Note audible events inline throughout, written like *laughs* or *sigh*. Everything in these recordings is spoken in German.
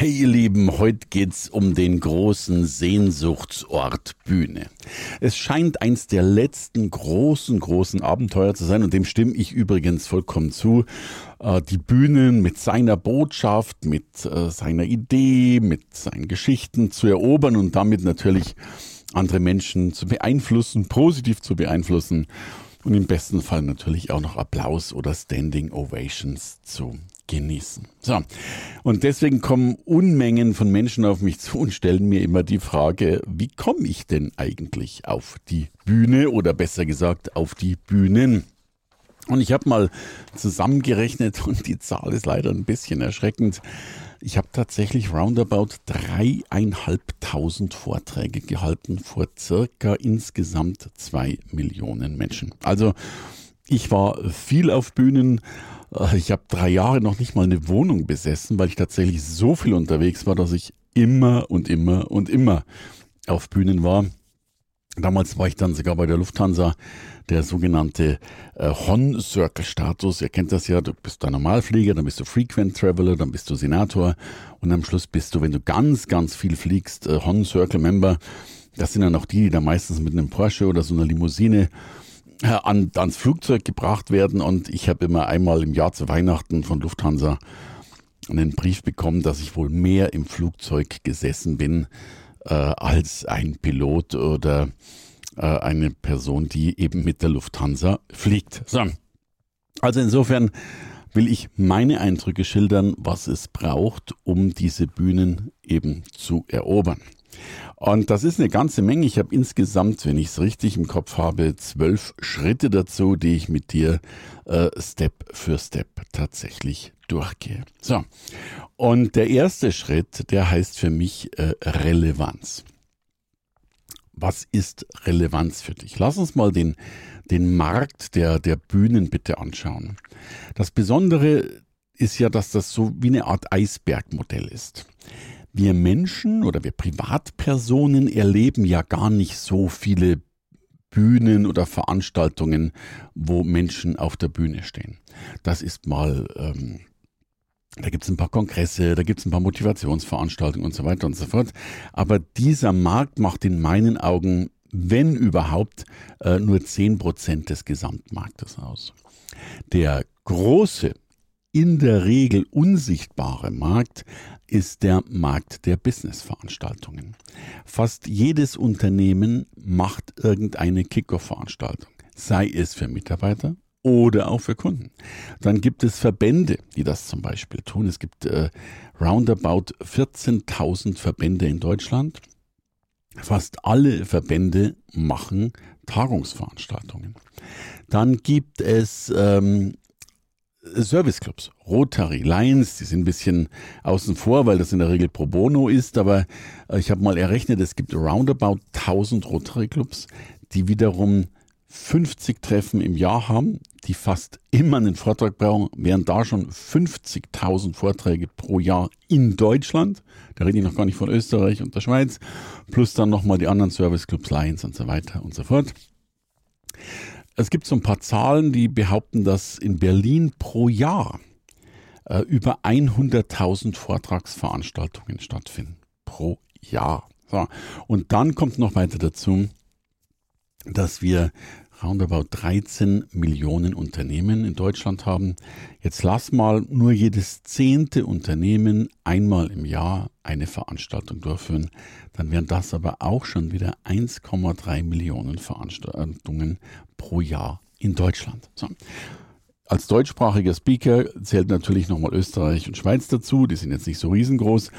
Hey ihr Lieben, heute geht's um den großen Sehnsuchtsort Bühne. Es scheint eins der letzten großen, großen Abenteuer zu sein und dem stimme ich übrigens vollkommen zu. Äh, die Bühnen mit seiner Botschaft, mit äh, seiner Idee, mit seinen Geschichten zu erobern und damit natürlich andere Menschen zu beeinflussen, positiv zu beeinflussen und im besten Fall natürlich auch noch Applaus oder Standing Ovations zu genießen. So. Und deswegen kommen Unmengen von Menschen auf mich zu und stellen mir immer die Frage, wie komme ich denn eigentlich auf die Bühne oder besser gesagt auf die Bühnen? Und ich habe mal zusammengerechnet und die Zahl ist leider ein bisschen erschreckend. Ich habe tatsächlich roundabout dreieinhalbtausend Vorträge gehalten vor circa insgesamt zwei Millionen Menschen. Also ich war viel auf Bühnen. Äh, ich habe drei Jahre noch nicht mal eine Wohnung besessen, weil ich tatsächlich so viel unterwegs war, dass ich immer und immer und immer auf Bühnen war. Damals war ich dann sogar bei der Lufthansa, der sogenannte äh, Hon-Circle-Status. Ihr kennt das ja, du bist ein Normalflieger, dann bist du Frequent Traveler, dann bist du Senator und am Schluss bist du, wenn du ganz, ganz viel fliegst, äh, Hon-Circle-Member. Das sind dann auch die, die da meistens mit einem Porsche oder so einer Limousine an, ans Flugzeug gebracht werden. Und ich habe immer einmal im Jahr zu Weihnachten von Lufthansa einen Brief bekommen, dass ich wohl mehr im Flugzeug gesessen bin äh, als ein Pilot oder äh, eine Person, die eben mit der Lufthansa fliegt. So. Also insofern will ich meine Eindrücke schildern, was es braucht, um diese Bühnen eben zu erobern. Und das ist eine ganze Menge. Ich habe insgesamt, wenn ich es richtig im Kopf habe, zwölf Schritte dazu, die ich mit dir äh, Step für Step tatsächlich durchgehe. So, und der erste Schritt, der heißt für mich äh, Relevanz. Was ist Relevanz für dich? Lass uns mal den, den Markt der, der Bühnen bitte anschauen. Das Besondere ist ja, dass das so wie eine Art Eisbergmodell ist wir Menschen oder wir Privatpersonen erleben ja gar nicht so viele Bühnen oder Veranstaltungen, wo Menschen auf der Bühne stehen. Das ist mal, ähm, da gibt es ein paar Kongresse, da gibt es ein paar Motivationsveranstaltungen und so weiter und so fort. Aber dieser Markt macht in meinen Augen, wenn überhaupt, äh, nur zehn Prozent des Gesamtmarktes aus. Der große in der Regel unsichtbare Markt ist der Markt der Businessveranstaltungen. Fast jedes Unternehmen macht irgendeine Kickoff-Veranstaltung, sei es für Mitarbeiter oder auch für Kunden. Dann gibt es Verbände, die das zum Beispiel tun. Es gibt äh, roundabout 14.000 Verbände in Deutschland. Fast alle Verbände machen Tagungsveranstaltungen. Dann gibt es ähm, Serviceclubs, Rotary, Lions, die sind ein bisschen außen vor, weil das in der Regel pro bono ist, aber äh, ich habe mal errechnet, es gibt roundabout 1000 Rotary Clubs, die wiederum 50 Treffen im Jahr haben, die fast immer einen Vortrag brauchen, während da schon 50.000 Vorträge pro Jahr in Deutschland, da rede ich noch gar nicht von Österreich und der Schweiz, plus dann nochmal die anderen Serviceclubs, Lions und so weiter und so fort. Es gibt so ein paar Zahlen, die behaupten, dass in Berlin pro Jahr äh, über 100.000 Vortragsveranstaltungen stattfinden. Pro Jahr. So. Und dann kommt noch weiter dazu, dass wir roundabout 13 Millionen Unternehmen in Deutschland haben. Jetzt lass mal nur jedes zehnte Unternehmen einmal im Jahr eine Veranstaltung durchführen. Dann wären das aber auch schon wieder 1,3 Millionen Veranstaltungen pro Jahr in Deutschland. So. Als deutschsprachiger Speaker zählt natürlich nochmal Österreich und Schweiz dazu. Die sind jetzt nicht so riesengroß,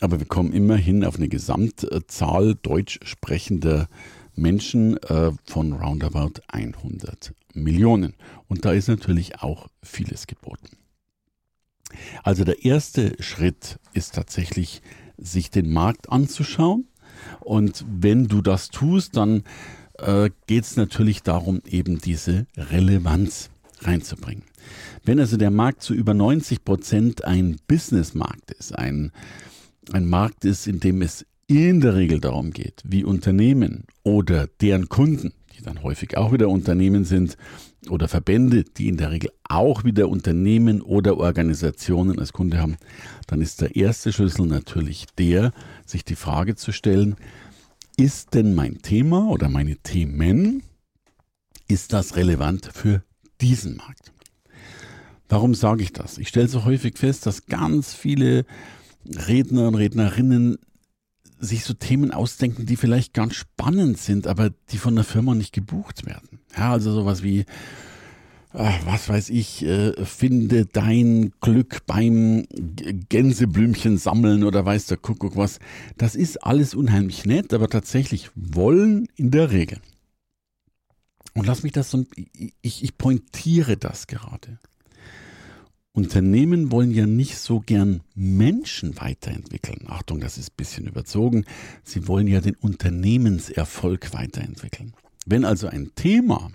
aber wir kommen immerhin auf eine Gesamtzahl deutsch sprechender Menschen äh, von roundabout 100 Millionen. Und da ist natürlich auch vieles geboten. Also der erste Schritt ist tatsächlich, sich den Markt anzuschauen. Und wenn du das tust, dann äh, geht es natürlich darum, eben diese Relevanz reinzubringen. Wenn also der Markt zu über 90 Prozent ein Businessmarkt ist, ein, ein Markt ist, in dem es in der Regel darum geht, wie Unternehmen oder deren Kunden, die dann häufig auch wieder Unternehmen sind, oder Verbände, die in der Regel auch wieder Unternehmen oder Organisationen als Kunde haben, dann ist der erste Schlüssel natürlich der, sich die Frage zu stellen, ist denn mein Thema oder meine Themen, ist das relevant für diesen Markt? Warum sage ich das? Ich stelle so häufig fest, dass ganz viele Redner und Rednerinnen sich so Themen ausdenken, die vielleicht ganz spannend sind, aber die von der Firma nicht gebucht werden. Ja, also sowas wie, äh, was weiß ich, äh, finde dein Glück beim Gänseblümchen sammeln oder weiß der Kuckuck was. Das ist alles unheimlich nett, aber tatsächlich wollen in der Regel. Und lass mich das so, ich, ich pointiere das gerade. Unternehmen wollen ja nicht so gern Menschen weiterentwickeln. Achtung, das ist ein bisschen überzogen. Sie wollen ja den Unternehmenserfolg weiterentwickeln. Wenn also ein Thema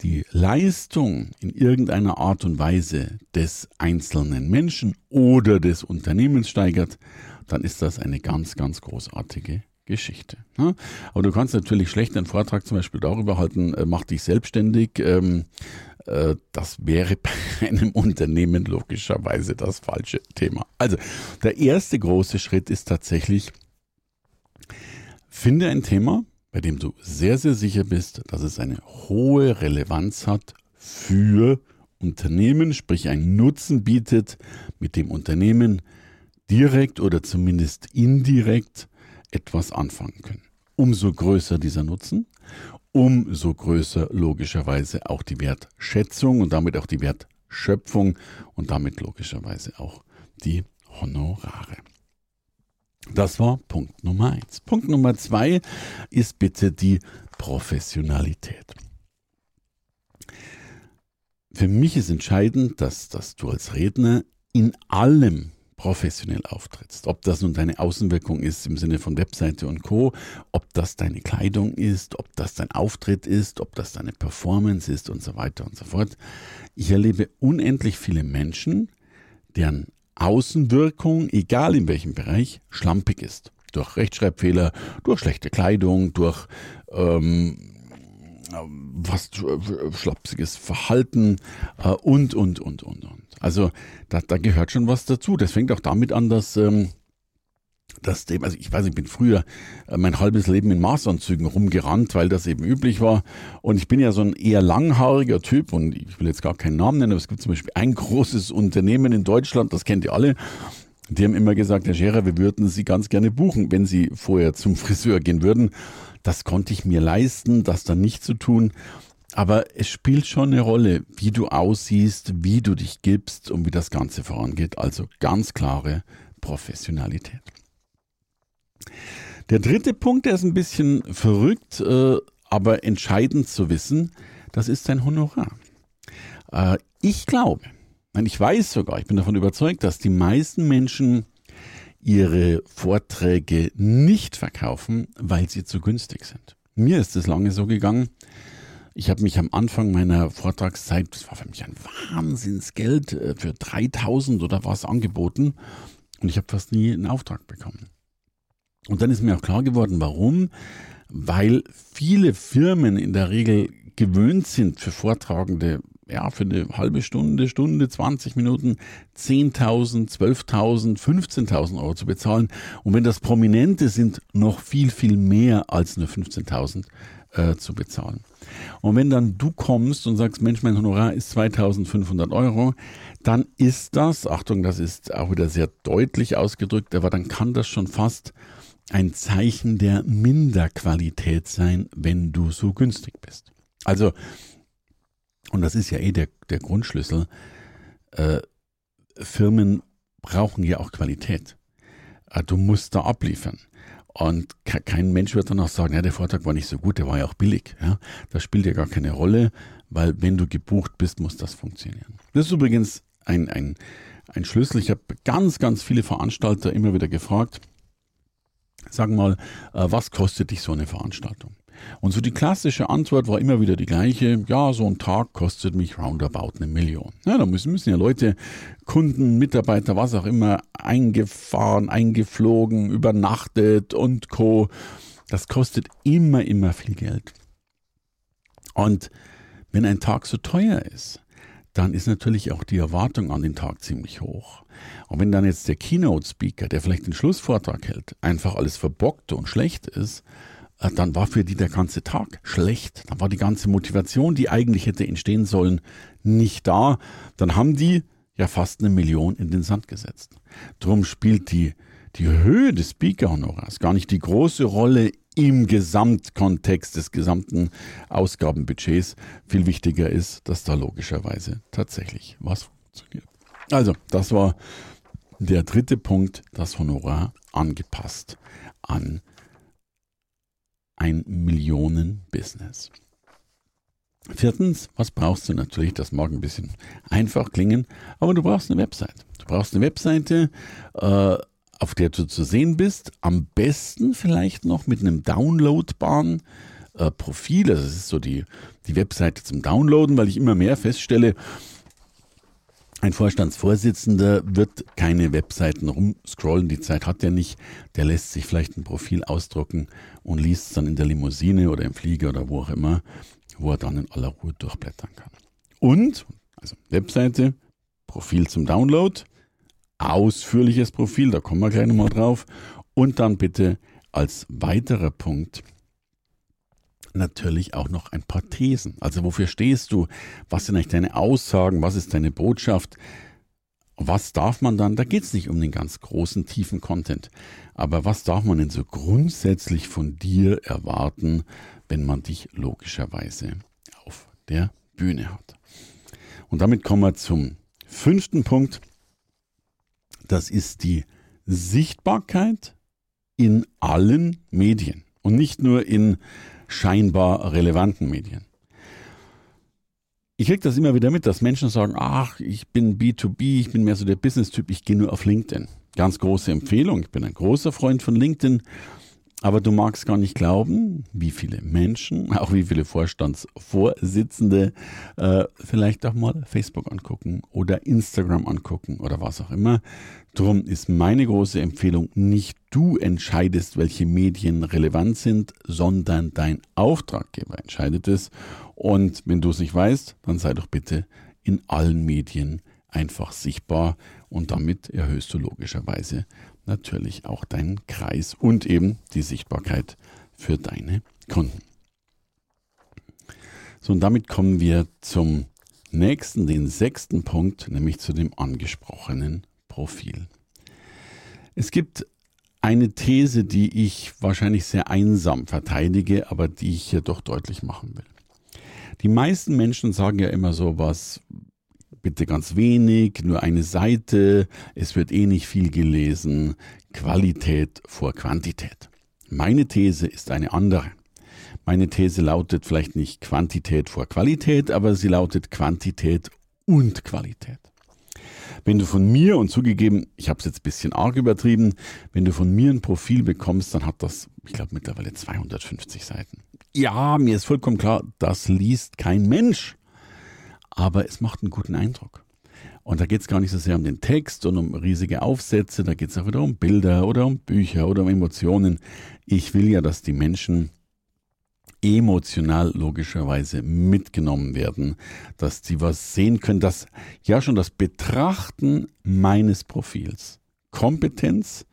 die Leistung in irgendeiner Art und Weise des einzelnen Menschen oder des Unternehmens steigert, dann ist das eine ganz, ganz großartige Geschichte. Ne? Aber du kannst natürlich schlecht einen Vortrag zum Beispiel darüber halten, äh, mach dich selbstständig. Äh, das wäre *laughs* bei einem Unternehmen logischerweise das falsche Thema. Also, der erste große Schritt ist tatsächlich, finde ein Thema, bei dem du sehr, sehr sicher bist, dass es eine hohe Relevanz hat für Unternehmen, sprich einen Nutzen bietet, mit dem Unternehmen direkt oder zumindest indirekt etwas anfangen können. Umso größer dieser Nutzen, umso größer logischerweise auch die Wertschätzung und damit auch die Wertschöpfung und damit logischerweise auch die Honorare. Das war Punkt Nummer eins. Punkt Nummer zwei ist bitte die Professionalität. Für mich ist entscheidend, dass, dass du als Redner in allem professionell auftrittst. Ob das nun deine Außenwirkung ist im Sinne von Webseite und Co., ob das deine Kleidung ist, ob das dein Auftritt ist, ob das deine Performance ist und so weiter und so fort. Ich erlebe unendlich viele Menschen, deren Außenwirkung, egal in welchem Bereich, schlampig ist. Durch Rechtschreibfehler, durch schlechte Kleidung, durch ähm, was schlapsiges Verhalten äh, und, und, und, und, und. Also da, da gehört schon was dazu. Das fängt auch damit an, dass ähm, das dem, also ich weiß, ich bin früher äh, mein halbes Leben in Maßanzügen rumgerannt, weil das eben üblich war. Und ich bin ja so ein eher langhaariger Typ und ich will jetzt gar keinen Namen nennen, aber es gibt zum Beispiel ein großes Unternehmen in Deutschland, das kennt ihr alle. Die haben immer gesagt, Herr Scherer, wir würden Sie ganz gerne buchen, wenn Sie vorher zum *laughs* Friseur gehen würden. Das konnte ich mir leisten, das dann nicht zu tun. Aber es spielt schon eine Rolle, wie du aussiehst, wie du dich gibst und wie das Ganze vorangeht. Also ganz klare Professionalität. Der dritte Punkt, der ist ein bisschen verrückt, äh, aber entscheidend zu wissen, das ist dein Honorar. Äh, ich glaube, ich weiß sogar, ich bin davon überzeugt, dass die meisten Menschen ihre Vorträge nicht verkaufen, weil sie zu günstig sind. Mir ist es lange so gegangen, ich habe mich am Anfang meiner Vortragszeit, das war für mich ein Wahnsinnsgeld, äh, für 3000 oder was angeboten und ich habe fast nie einen Auftrag bekommen. Und dann ist mir auch klar geworden, warum. Weil viele Firmen in der Regel gewöhnt sind für Vortragende, ja, für eine halbe Stunde, Stunde, 20 Minuten 10.000, 12.000, 15.000 Euro zu bezahlen. Und wenn das Prominente sind, noch viel, viel mehr als nur 15.000 äh, zu bezahlen. Und wenn dann du kommst und sagst, Mensch, mein Honorar ist 2500 Euro, dann ist das, Achtung, das ist auch wieder sehr deutlich ausgedrückt, aber dann kann das schon fast ein Zeichen der Minderqualität sein, wenn du so günstig bist. Also, und das ist ja eh der, der Grundschlüssel, äh, Firmen brauchen ja auch Qualität. Äh, du musst da abliefern. Und kein Mensch wird dann auch sagen, ja, der Vortrag war nicht so gut, der war ja auch billig. Ja, das spielt ja gar keine Rolle, weil wenn du gebucht bist, muss das funktionieren. Das ist übrigens ein, ein, ein Schlüssel. Ich habe ganz, ganz viele Veranstalter immer wieder gefragt, sag mal, äh, was kostet dich so eine Veranstaltung? Und so die klassische Antwort war immer wieder die gleiche. Ja, so ein Tag kostet mich roundabout eine Million. Ja, da müssen, müssen ja Leute, Kunden, Mitarbeiter, was auch immer, eingefahren, eingeflogen, übernachtet und Co. Das kostet immer, immer viel Geld. Und wenn ein Tag so teuer ist, dann ist natürlich auch die Erwartung an den Tag ziemlich hoch. Und wenn dann jetzt der Keynote-Speaker, der vielleicht den Schlussvortrag hält, einfach alles verbockt und schlecht ist, dann war für die der ganze Tag schlecht. Dann war die ganze Motivation, die eigentlich hätte entstehen sollen, nicht da. Dann haben die ja fast eine Million in den Sand gesetzt. Drum spielt die, die Höhe des Speaker-Honorars gar nicht die große Rolle im Gesamtkontext des gesamten Ausgabenbudgets. Viel wichtiger ist, dass da logischerweise tatsächlich was funktioniert. Also, das war der dritte Punkt, das Honorar angepasst an ein Millionen-Business. Viertens, was brauchst du natürlich? Das mag ein bisschen einfach klingen, aber du brauchst eine Website. Du brauchst eine Webseite, äh, auf der du zu sehen bist. Am besten vielleicht noch mit einem downloadbaren äh, Profil. Also das ist so die, die Webseite zum Downloaden, weil ich immer mehr feststelle, ein Vorstandsvorsitzender wird keine Webseiten rumscrollen, die Zeit hat er nicht. Der lässt sich vielleicht ein Profil ausdrucken und liest es dann in der Limousine oder im Flieger oder wo auch immer, wo er dann in aller Ruhe durchblättern kann. Und, also Webseite, Profil zum Download, ausführliches Profil, da kommen wir gleich nochmal drauf. Und dann bitte als weiterer Punkt natürlich auch noch ein paar Thesen. Also wofür stehst du? Was sind eigentlich deine Aussagen? Was ist deine Botschaft? Was darf man dann? Da geht es nicht um den ganz großen, tiefen Content. Aber was darf man denn so grundsätzlich von dir erwarten, wenn man dich logischerweise auf der Bühne hat? Und damit kommen wir zum fünften Punkt. Das ist die Sichtbarkeit in allen Medien und nicht nur in scheinbar relevanten Medien. Ich kriege das immer wieder mit, dass Menschen sagen, ach, ich bin B2B, ich bin mehr so der Business-Typ, ich gehe nur auf LinkedIn. Ganz große Empfehlung, ich bin ein großer Freund von LinkedIn, aber du magst gar nicht glauben, wie viele Menschen, *laughs* auch wie viele Vorstandsvorsitzende äh, vielleicht auch mal Facebook angucken oder Instagram angucken oder was auch immer. Drum ist meine große Empfehlung, nicht du entscheidest, welche Medien relevant sind, sondern dein Auftraggeber entscheidet es. Und wenn du es nicht weißt, dann sei doch bitte in allen Medien einfach sichtbar und damit erhöhst du logischerweise natürlich auch deinen Kreis und eben die Sichtbarkeit für deine Kunden. So, und damit kommen wir zum nächsten, den sechsten Punkt, nämlich zu dem angesprochenen Profil. Es gibt eine These, die ich wahrscheinlich sehr einsam verteidige, aber die ich hier doch deutlich machen will. Die meisten Menschen sagen ja immer so was, bitte ganz wenig, nur eine Seite, es wird eh nicht viel gelesen, Qualität vor Quantität. Meine These ist eine andere. Meine These lautet vielleicht nicht Quantität vor Qualität, aber sie lautet Quantität und Qualität. Wenn du von mir, und zugegeben, ich habe es jetzt ein bisschen arg übertrieben, wenn du von mir ein Profil bekommst, dann hat das, ich glaube, mittlerweile 250 Seiten. Ja, mir ist vollkommen klar, das liest kein Mensch. Aber es macht einen guten Eindruck. Und da geht es gar nicht so sehr um den Text und um riesige Aufsätze, da geht es auch wieder um Bilder oder um Bücher oder um Emotionen. Ich will ja, dass die Menschen emotional logischerweise mitgenommen werden, dass sie was sehen können, dass ja schon das Betrachten meines Profils Kompetenz,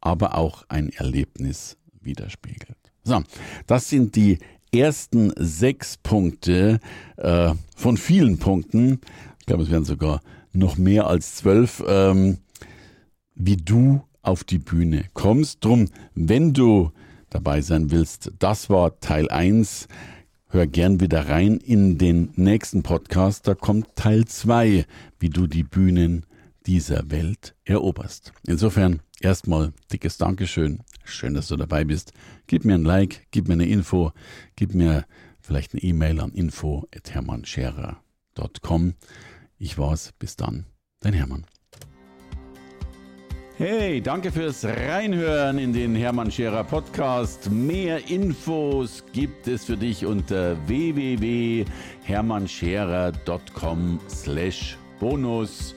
aber auch ein Erlebnis widerspiegelt. So, das sind die ersten sechs Punkte äh, von vielen Punkten. Ich glaube, es werden sogar noch mehr als zwölf, ähm, wie du auf die Bühne kommst. Drum, wenn du dabei sein willst. Das war Teil 1. Hör gern wieder rein in den nächsten Podcast. Da kommt Teil 2, wie du die Bühnen dieser Welt eroberst. Insofern erstmal dickes Dankeschön. Schön, dass du dabei bist. Gib mir ein Like, gib mir eine Info, gib mir vielleicht eine E-Mail an info.hermannscherer.com. Ich war's. Bis dann. Dein Hermann. Hey, danke fürs Reinhören in den Hermann Scherer Podcast. Mehr Infos gibt es für dich unter www.hermannscherer.com slash bonus.